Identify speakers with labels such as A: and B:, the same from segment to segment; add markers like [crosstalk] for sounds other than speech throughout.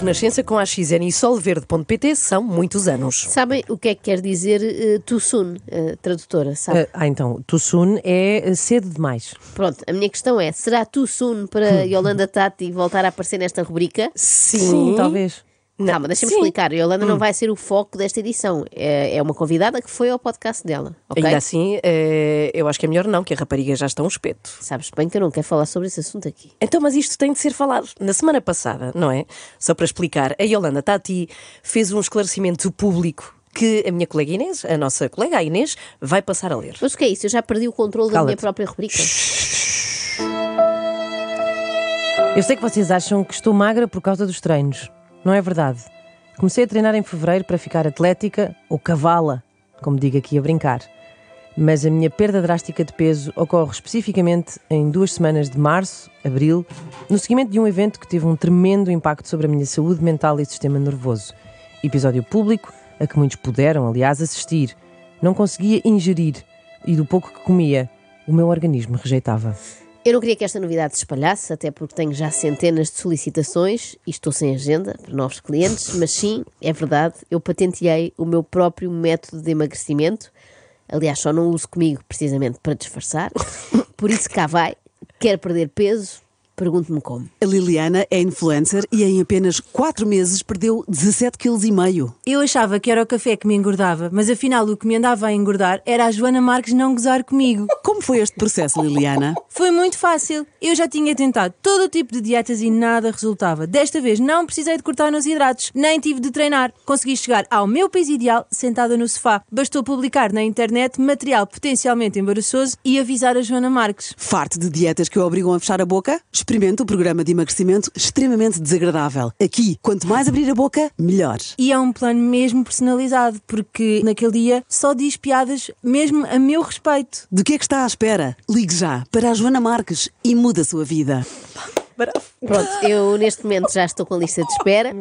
A: Renascença com a XN e solverde.pt são muitos anos.
B: Sabem o que é que quer dizer uh, too soon, uh, tradutora? Sabe?
A: Uh, ah, então, too soon é cedo demais.
B: Pronto, a minha questão é: será too soon para [laughs] Yolanda Tati voltar a aparecer nesta rubrica?
A: Sim, Sim talvez.
B: Não, Calma, deixa-me explicar. A Yolanda hum. não vai ser o foco desta edição. É, é uma convidada que foi ao podcast dela. Okay?
A: Ainda assim, é, eu acho que é melhor não, que a rapariga já está um espeto.
B: Sabes bem que eu não quero falar sobre esse assunto aqui.
A: Então, mas isto tem de ser falado. Na semana passada, não é? Só para explicar, a Yolanda Tati fez um esclarecimento público que a minha colega Inês, a nossa colega a Inês, vai passar a ler.
B: Mas o que é isso? Eu já perdi o controle da minha própria rubrica.
C: Eu sei que vocês acham que estou magra por causa dos treinos. Não é verdade. Comecei a treinar em fevereiro para ficar atlética ou cavala, como digo aqui a brincar. Mas a minha perda drástica de peso ocorre especificamente em duas semanas de março, abril, no seguimento de um evento que teve um tremendo impacto sobre a minha saúde mental e sistema nervoso. Episódio público a que muitos puderam, aliás, assistir. Não conseguia ingerir e do pouco que comia, o meu organismo rejeitava.
B: Eu não queria que esta novidade se espalhasse, até porque tenho já centenas de solicitações e estou sem agenda para novos clientes, mas sim, é verdade, eu patenteei o meu próprio método de emagrecimento. Aliás, só não uso comigo precisamente para disfarçar. Por isso cá vai. Quer perder peso? Pergunte-me como.
D: A Liliana é influencer e em apenas 4 meses perdeu 17,5 kg.
E: Eu achava que era o café que me engordava, mas afinal o que me andava a engordar era a Joana Marques não gozar comigo. [laughs]
D: Como foi este processo, Liliana?
E: Foi muito fácil. Eu já tinha tentado todo o tipo de dietas e nada resultava. Desta vez não precisei de cortar nos hidratos, nem tive de treinar. Consegui chegar ao meu peso ideal sentada no sofá. Bastou publicar na internet material potencialmente embaraçoso e avisar a Joana Marques.
D: Farto de dietas que o obrigam a fechar a boca? Experimente o programa de emagrecimento extremamente desagradável. Aqui, quanto mais abrir a boca, melhor.
E: E é um plano mesmo personalizado, porque naquele dia só diz piadas mesmo a meu respeito.
D: De que é que está à espera? Ligue já para a Joana Marques e muda a sua vida.
B: Pronto, eu neste momento já estou com a lista de espera,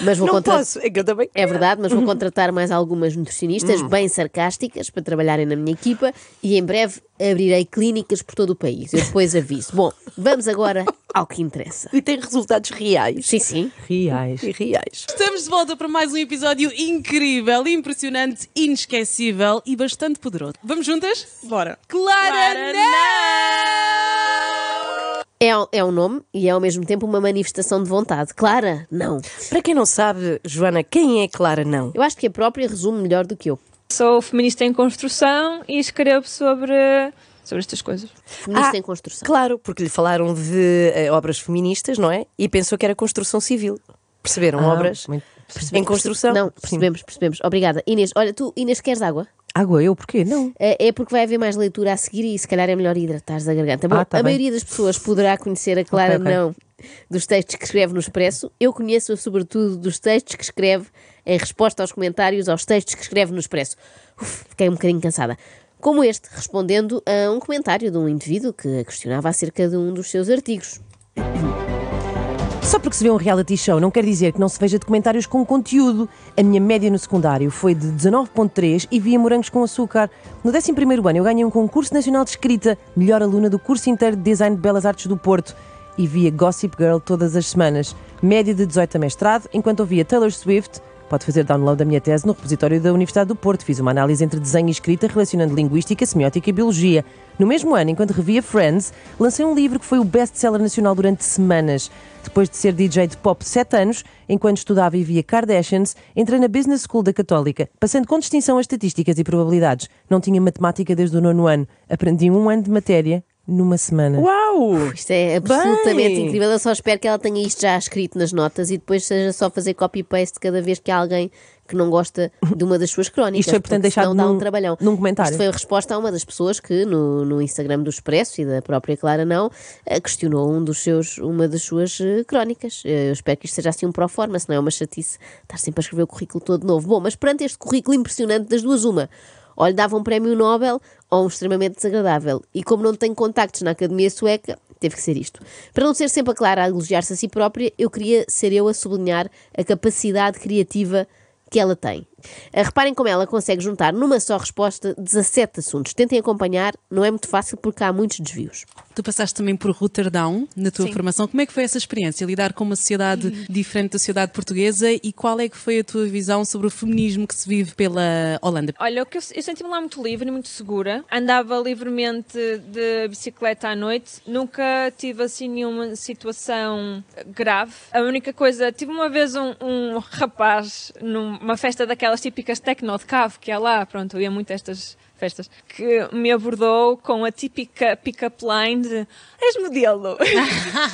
B: mas vou contratar.
A: É que eu também.
B: É verdade, mas vou [laughs] contratar mais algumas nutricionistas hum. bem sarcásticas para trabalharem na minha equipa e em breve abrirei clínicas por todo o país. Eu depois aviso. Bom, vamos agora ao que interessa.
A: E tem resultados reais.
B: Sim, sim.
A: Reais.
B: E reais.
F: Estamos de volta para mais um episódio incrível, impressionante, inesquecível e bastante poderoso. Vamos juntas? Bora. Clara, Clara não!
B: É, é um nome e é ao mesmo tempo uma manifestação de vontade. Clara, não.
A: Para quem não sabe, Joana, quem é Clara Não?
B: Eu acho que a própria resume melhor do que eu.
G: Sou feminista em construção e escrevo sobre sobre estas coisas.
B: Feminista ah, em construção.
A: Claro, porque lhe falaram de uh, obras feministas, não é? E pensou que era construção civil. Perceberam? Ah, obras muito... em construção.
B: Não, percebemos, percebemos. Obrigada. Inês, olha, tu, Inês, queres água?
C: Água, eu? Porquê? Não.
B: É, é porque vai haver mais leitura a seguir e se calhar é melhor hidratares a garganta. Bom, ah, tá a bem. maioria das pessoas poderá conhecer a Clara okay, okay. Não dos textos que escreve no Expresso. Eu conheço-a sobretudo dos textos que escreve em resposta aos comentários aos textos que escreve no Expresso. Uf, fiquei um bocadinho cansada. Como este, respondendo a um comentário de um indivíduo que a questionava acerca de um dos seus artigos.
C: Só porque se vê um reality show não quer dizer que não se veja documentários com conteúdo. A minha média no secundário foi de 19.3 e via morangos com açúcar. No 11º ano eu ganhei um concurso nacional de escrita, melhor aluna do curso inteiro de Design de Belas Artes do Porto. E via Gossip Girl todas as semanas. Média de 18 a mestrado, enquanto ouvia Taylor Swift, Pode fazer download da minha tese no repositório da Universidade do Porto. Fiz uma análise entre desenho e escrita relacionando linguística, semiótica e biologia. No mesmo ano, enquanto revia Friends, lancei um livro que foi o best-seller nacional durante semanas. Depois de ser DJ de pop 7 anos, enquanto estudava e via Kardashians, entrei na Business School da Católica, passando com distinção as estatísticas e probabilidades. Não tinha matemática desde o nono ano. Aprendi um ano de matéria numa semana.
A: Uau!
B: Isto é absolutamente Bem. incrível. Eu só espero que ela tenha isto já escrito nas notas e depois seja só fazer copy-paste cada vez que há alguém que não gosta de uma das suas [laughs] crónicas.
C: Isto foi, portanto, deixado num,
B: um trabalhão.
C: num comentário.
B: Isto foi a resposta a uma das pessoas que no, no Instagram do Expresso e da própria Clara Não eh, questionou um dos seus, uma das suas eh, crónicas. Eh, eu espero que isto seja assim um pró-forma, se não é uma chatice estar sempre a escrever o currículo todo novo. Bom, mas perante este currículo impressionante das duas, uma ou lhe dava um prémio Nobel ou um extremamente desagradável. E como não tenho contactos na Academia Sueca, teve que ser isto. Para não ser sempre a Clara a elogiar-se a si própria, eu queria ser eu a sublinhar a capacidade criativa que ela tem. Ah, Reparem como ela consegue juntar numa só resposta 17 assuntos. Tentem acompanhar, não é muito fácil porque há muitos desvios.
F: Tu passaste também por Rotterdam na tua formação. Como é que foi essa experiência? Lidar com uma sociedade diferente da sociedade portuguesa e qual é que foi a tua visão sobre o feminismo que se vive pela Holanda?
G: Olha, eu, eu senti-me lá muito livre e muito segura. Andava livremente de bicicleta à noite. Nunca tive assim nenhuma situação grave. A única coisa, tive uma vez um, um rapaz numa festa daquelas típicas techno de cave que é lá. Pronto, eu ia muito a estas festas, que me abordou com a típica pick-up line de és modelo.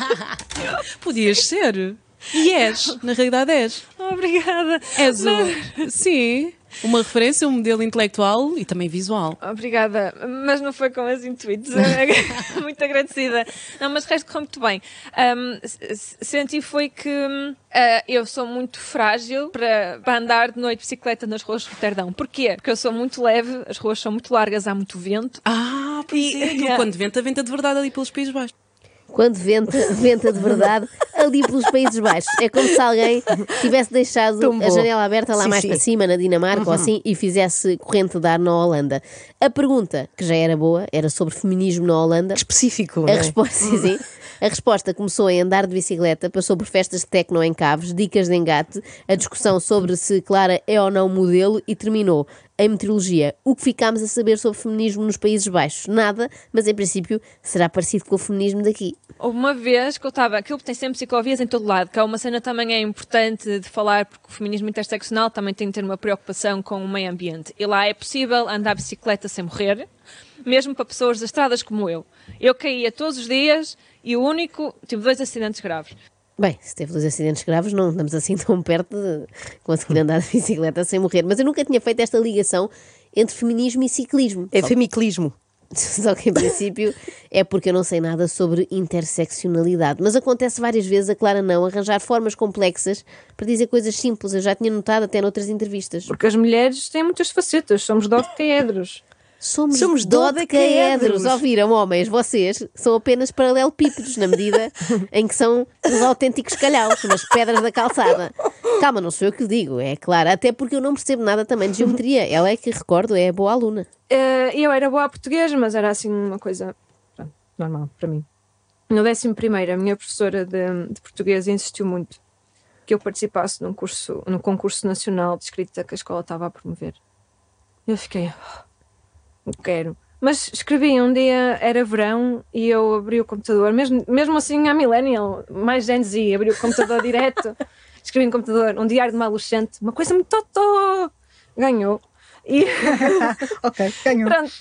G: [laughs]
F: Podias ser. E és, na realidade és.
G: Obrigada.
F: És o... Sim, uma referência, um modelo intelectual e também visual.
G: Obrigada, mas não foi com esse intuito. [laughs] muito agradecida. Não, mas o resto correu muito bem. Um, senti foi que ah, eu sou muito frágil para, para andar de noite de bicicleta nas ruas de Roterdão. Porquê? Porque eu sou muito leve, as ruas são muito largas, há muito vento.
F: Ah, pois
G: E-
F: é. [laughs] Quando venta, venta de verdade ali pelos Países Baixos.
B: Quando venta, venta de verdade ali pelos Países Baixos. É como se alguém tivesse deixado
A: Tão
B: a
A: bom.
B: janela aberta lá
A: Sim,
B: mais
A: sim.
B: para cima, na Dinamarca ou assim, e fizesse corrente de ar na Holanda. A pergunta, que já era boa, era sobre feminismo na Holanda.
A: Específico,
B: A
A: é?
B: resposta, sim, sim. A resposta começou em andar de bicicleta, passou por festas de tecno em caves, dicas de engate, a discussão sobre se Clara é ou não modelo e terminou em meteorologia. O que ficámos a saber sobre feminismo nos Países Baixos? Nada, mas em princípio será parecido com o feminismo daqui.
G: Houve uma vez que eu estava, aquilo tem sempre ciclovias em todo lado, que é uma cena também é importante de falar, porque o feminismo interseccional também tem de ter uma preocupação com o meio ambiente. E lá é possível andar bicicleta sem morrer, mesmo para pessoas desastradas como eu. Eu caía todos os dias e o único, tive dois acidentes graves.
B: Bem, se teve dois acidentes graves, não andamos assim [laughs] tão perto de conseguir andar de bicicleta sem morrer. Mas eu nunca tinha feito esta ligação entre feminismo e ciclismo.
A: É
B: Só-
A: femiclismo. [laughs]
B: Só que em princípio é porque eu não sei nada sobre interseccionalidade. Mas acontece várias vezes a Clara não arranjar formas complexas para dizer coisas simples. Eu já tinha notado até noutras entrevistas.
G: Porque as mulheres têm muitas facetas, somos dodecaedros.
B: Somos,
A: Somos
B: dodecaedros. Ouviram, homens? Vocês são apenas paralelepípedos na medida em que são os autênticos calhaus, umas pedras da calçada. Calma, não sou eu que o digo, é claro. Até porque eu não percebo nada também de geometria. Ela é que, recordo, é boa aluna.
G: Eh, eu era boa a português, mas era assim uma coisa pronto, normal para mim. No 11 primeiro, a minha professora de, de português insistiu muito que eu participasse num curso, num concurso nacional de escrita que a escola estava a promover. Eu fiquei, "Oh, quero. Mas escrevi um dia, era verão, e eu abri o computador, mesmo, mesmo assim a millennial, mais Gen Z, abri o computador direto, [laughs] escrevi no computador um diário de uma adolescente, uma coisa muito totó, ganhou. E [laughs]
H: Ok, ganhou.
G: pronto,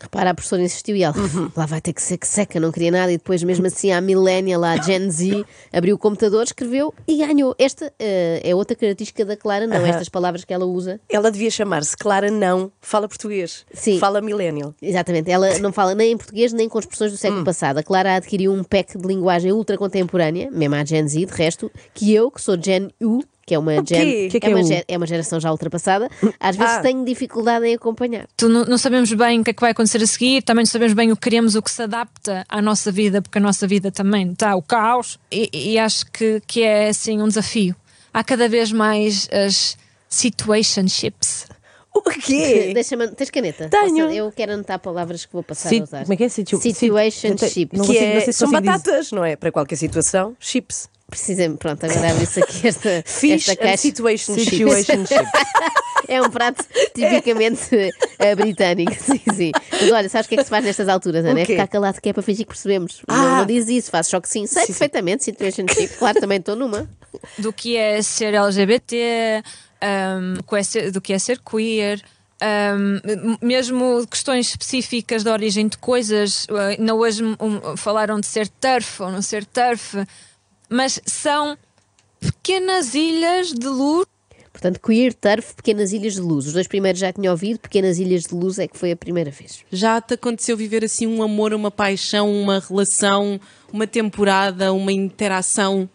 B: Repara, a professora insistiu e ela, lá vai ter que ser que seca, não queria nada. E depois, mesmo assim, a millennial, a Gen Z, abriu o computador, escreveu e ganhou. Esta eh, é outra característica da Clara, não? Estas palavras que ela usa.
A: Ela devia chamar-se Clara Não Fala Português.
B: Sim.
A: Fala Millennial.
B: Exatamente, ela não fala nem em português nem com expressões do século passado. A Clara adquiriu um pack de linguagem ultra contemporânea, mesmo a Gen Z, de resto, que eu, que sou Gen U, que é uma, gen,
A: Que é que
B: é,
A: é
B: uma é geração já ultrapassada, às vezes
A: Ah.
B: tenho dificuldade em acompanhar.
I: Tu não, não sabemos bem o que é que vai acontecer a seguir, também não sabemos bem o que queremos, o que se adapta à nossa vida, porque a nossa vida também está o caos, e, e acho que, que é assim um desafio. Há cada vez mais as situationships.
A: O quê? [laughs]
B: Deixa-me, tens caneta?
A: Tenho.
B: Posso- eu quero anotar palavras que vou passar
C: Sit-
B: a usar.
C: como é que é? Situ-
B: Situationship.
A: Que é,
C: não sei se
A: são
C: consigo dizer.
A: batatas, não é? Para qualquer situação, chips.
B: Precisamente, pronto, agora abre-se aqui [laughs] esta,
A: Fish
B: esta caixa.
A: situation.
C: Situationship. [laughs]
B: É um prato tipicamente eh, britânico, sim, sim. Mas olha, sabes o que é que se faz nestas alturas, Ana? É ficar calado que é para fingir que percebemos. Não,
A: Ah.
B: não diz isso, faz só que sim. Sei perfeitamente, situationship. Claro, também estou numa.
I: do que é ser LGBT, um, do que é ser- queer. um, mesmo questões específicas da origem de coisas, uh, ainda hoje um, falaram de ser turf ou não ser turf, mas são pequenas ilhas de luz
B: Portanto, queer, turf, pequenas ilhas de luz. Os dois primeiros já tinha ouvido, pequenas ilhas de luz é que foi a primeira vez.
F: Já te aconteceu viver assim um amor, uma paixão, uma relação, uma temporada, uma interação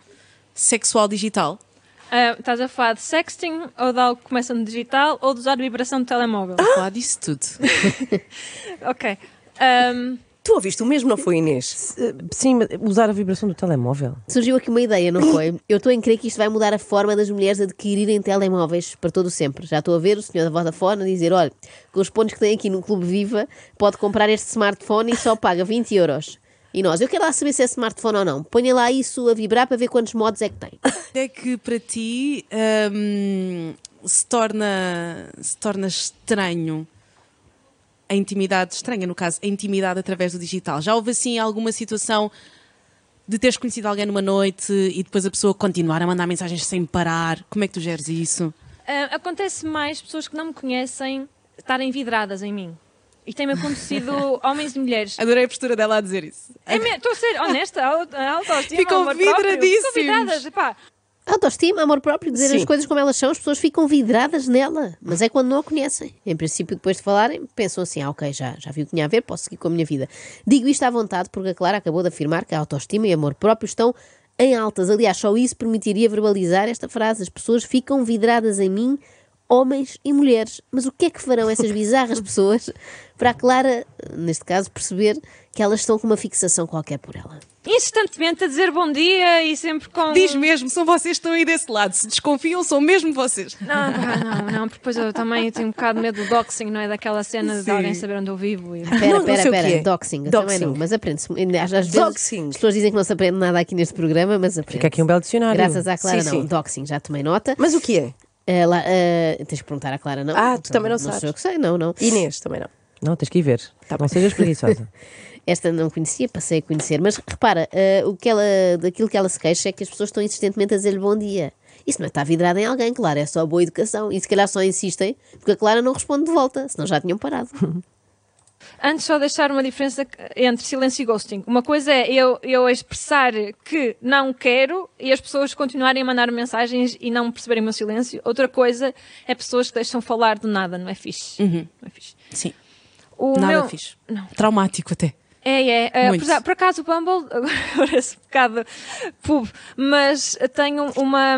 F: sexual digital?
G: Ah, estás a falar de sexting ou de algo que começa no digital ou de usar vibração de telemóvel?
F: Vou falar disso tudo. [laughs]
G: Ok. Ahm,
A: Tu ouviste o mesmo, não foi, Inês?
C: Sim, mas usar a vibração do telemóvel.
B: Surgiu aqui uma ideia, não [coughs] foi? Eu estou em crer que isto vai mudar a forma das mulheres adquirirem telemóveis para todo o sempre. Já estou a ver o senhor da Vodafone a dizer: olha, com os pontos que tem aqui no Clube Viva, pode comprar este smartphone e só paga 20 euros. E nós, eu quero lá saber se é smartphone ou não. Ponha lá isso a vibrar para ver quantos modos é que tem. [coughs]
F: É que para ti hum, se, torna, se torna estranho a intimidade, estranha no caso, a intimidade através do digital. Já houve assim alguma situação de teres conhecido alguém numa noite e depois a pessoa continuar a mandar mensagens sem parar? Como é que tu geres isso?
G: Ah, acontece mais pessoas que não me conhecem estarem vidradas em mim. E tem-me acontecido [laughs] homens e mulheres.
F: Adorei a postura dela a dizer isso.
G: É Estou a ser honesta, a autoestima.
F: Ficam vidradíssimos.
G: Ficam vidradas. Epá,
B: Autoestima, amor próprio, dizer
A: Sim.
B: as coisas como elas são, as pessoas ficam vidradas nela. Mas é quando não a conhecem. Em princípio, depois de falarem, pensam assim: ah, ok, já, já vi o que tinha a ver, posso seguir com a minha vida. Digo isto à vontade porque a Clara acabou de afirmar que a autoestima e amor próprio estão em altas. Aliás, só isso permitiria verbalizar esta frase: as pessoas ficam vidradas em mim, homens e mulheres. Mas o que é que farão essas bizarras [laughs] pessoas para a Clara, neste caso, perceber que elas estão com uma fixação qualquer por ela?
G: Insistentemente a dizer bom dia e sempre com.
F: Diz mesmo, são vocês que estão aí desse lado. Se desconfiam, são mesmo vocês.
G: Não, pá, não, não, porque depois eu também tenho um bocado de medo do doxing, não é? Daquela cena de
F: Sim.
G: alguém saber onde eu vivo. E...
B: Pera,
A: Não- não
B: pera,
A: sei o
B: pera.
A: é.
B: Doxing, eu também
A: Doxing.
B: não, mas aprende-se. Às, às vezes
A: Doxing.
B: as pessoas dizem que não se aprende nada aqui neste programa, mas aprende.
C: Fica aqui um belo dicionário.
B: Graças à Clara,
A: Sim,
B: não.
A: sim.
B: Doxing, já tomei nota.
A: Mas o que é?
B: Ah, lá, ah, tens que perguntar à Clara, não?
A: Ah, tu também não
B: Não
A: sabes.
B: sou eu que sei, não, não.
A: Inês, também não.
C: Não, tens que ir ver. não sejas preguiçosa. [laughs]
B: Esta não conhecia, passei a conhecer. Mas repara, ah, o que ela, daquilo que ela se queixa é que as pessoas estão insistentemente a dizer-lhe bom dia. Isso não é estar vidrada em alguém, claro, é só boa educação. E se calhar só insistem porque a Clara não responde de volta, senão já tinham parado. [laughs]
G: Antes só deixar uma diferença entre silêncio e ghosting. Uma coisa é eu, eu expressar que não quero e as pessoas continuarem a mandar mensagens e não perceberem o meu silêncio. Outra coisa é pessoas que deixam falar do nada, não é fixe. Não é fixe.
F: Sim,
G: O
F: nada
G: meu-
F: fixe.
G: Não.
F: Traumático até.
G: É, é.
F: Muito.
G: por, por acaso o Bumble, [laughs] agora esse bocado pub, mas tenho uma,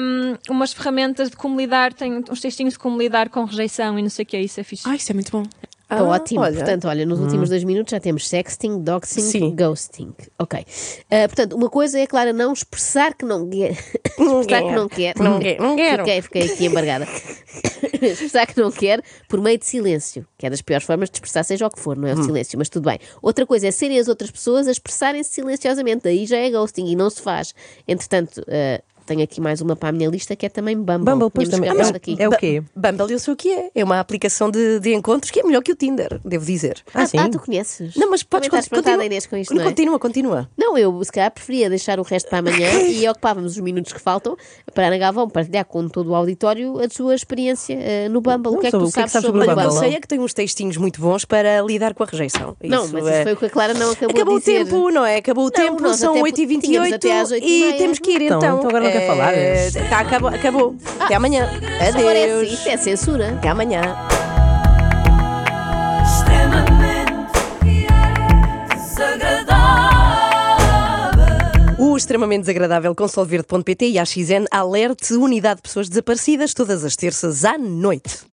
G: umas ferramentas de como lidar, tenho uns textinhos de como lidar com rejeição e não sei o que é isso, é fixe.
F: Ai, isso é muito bom.
B: Tá ótimo.
A: olha.
B: Portanto, olha, nos últimos dois minutos já temos sexting, doxing,
A: Sim.
B: ghosting. Ok. Ah, portanto, uma coisa é, Clara, não expressar que não quer. [laughs] expressar que não quer.
A: Não quer, não quero.
B: Fiquei, fiquei aqui embargada. [laughs] expressar que não quer por meio de silêncio, que é das piores formas de expressar, seja o que for, não é o silêncio, mas tudo bem. Outra coisa é serem as outras pessoas a expressarem-se silenciosamente, aí já é ghosting e não se faz. Entretanto, ah, tenho aqui mais uma para a minha lista que é também Bumble.
C: Bumble, pois também. É,
B: aqui.
C: é o quê?
A: Bumble, eu sei o que é. É uma aplicação de, de encontros que é melhor que o Tinder, devo dizer.
B: Ah,
C: sim.
B: ah, tu conheces?
A: Não, mas podes
B: Também estás
A: con-
B: espantada, Inês, com isto, não é?
A: Continua, continua.
B: Não, eu se calhar preferia deixar o resto para amanhã [coughs] e ocupávamos os minutos que faltam para a Ana Galvão partilhar com todo o auditório a sua experiência eh, no Bumble.
C: Não,
B: o que é que tu
C: o que é que
B: sabes
C: sabes
B: sobre
C: sobre
B: o
C: o
A: o que eu
B: Bumble?
A: sei é que tem uns textinhos muito bons para lidar com a rejeição.
B: Não,
A: Isso
B: mas
A: é-
B: isso foi o que a Clara não acabou,
A: Acabou o
B: de dizer.
A: tempo, não é? Acabou o
B: Não,
A: tempo, são
B: até
A: 8h28
B: tínhamos até às oito e
A: e
B: meia.
A: temos que ir
C: Então,
A: então.
C: então agora não quer falar?
A: Tá, acabou. acabou. Até amanhã.
B: Agora é
A: Adeus.
B: assim, isto é censura.
A: Até amanhã. O extremamente desagradável com solverde.pt e a XN alerte unidade de pessoas desaparecidas todas as terças à noite.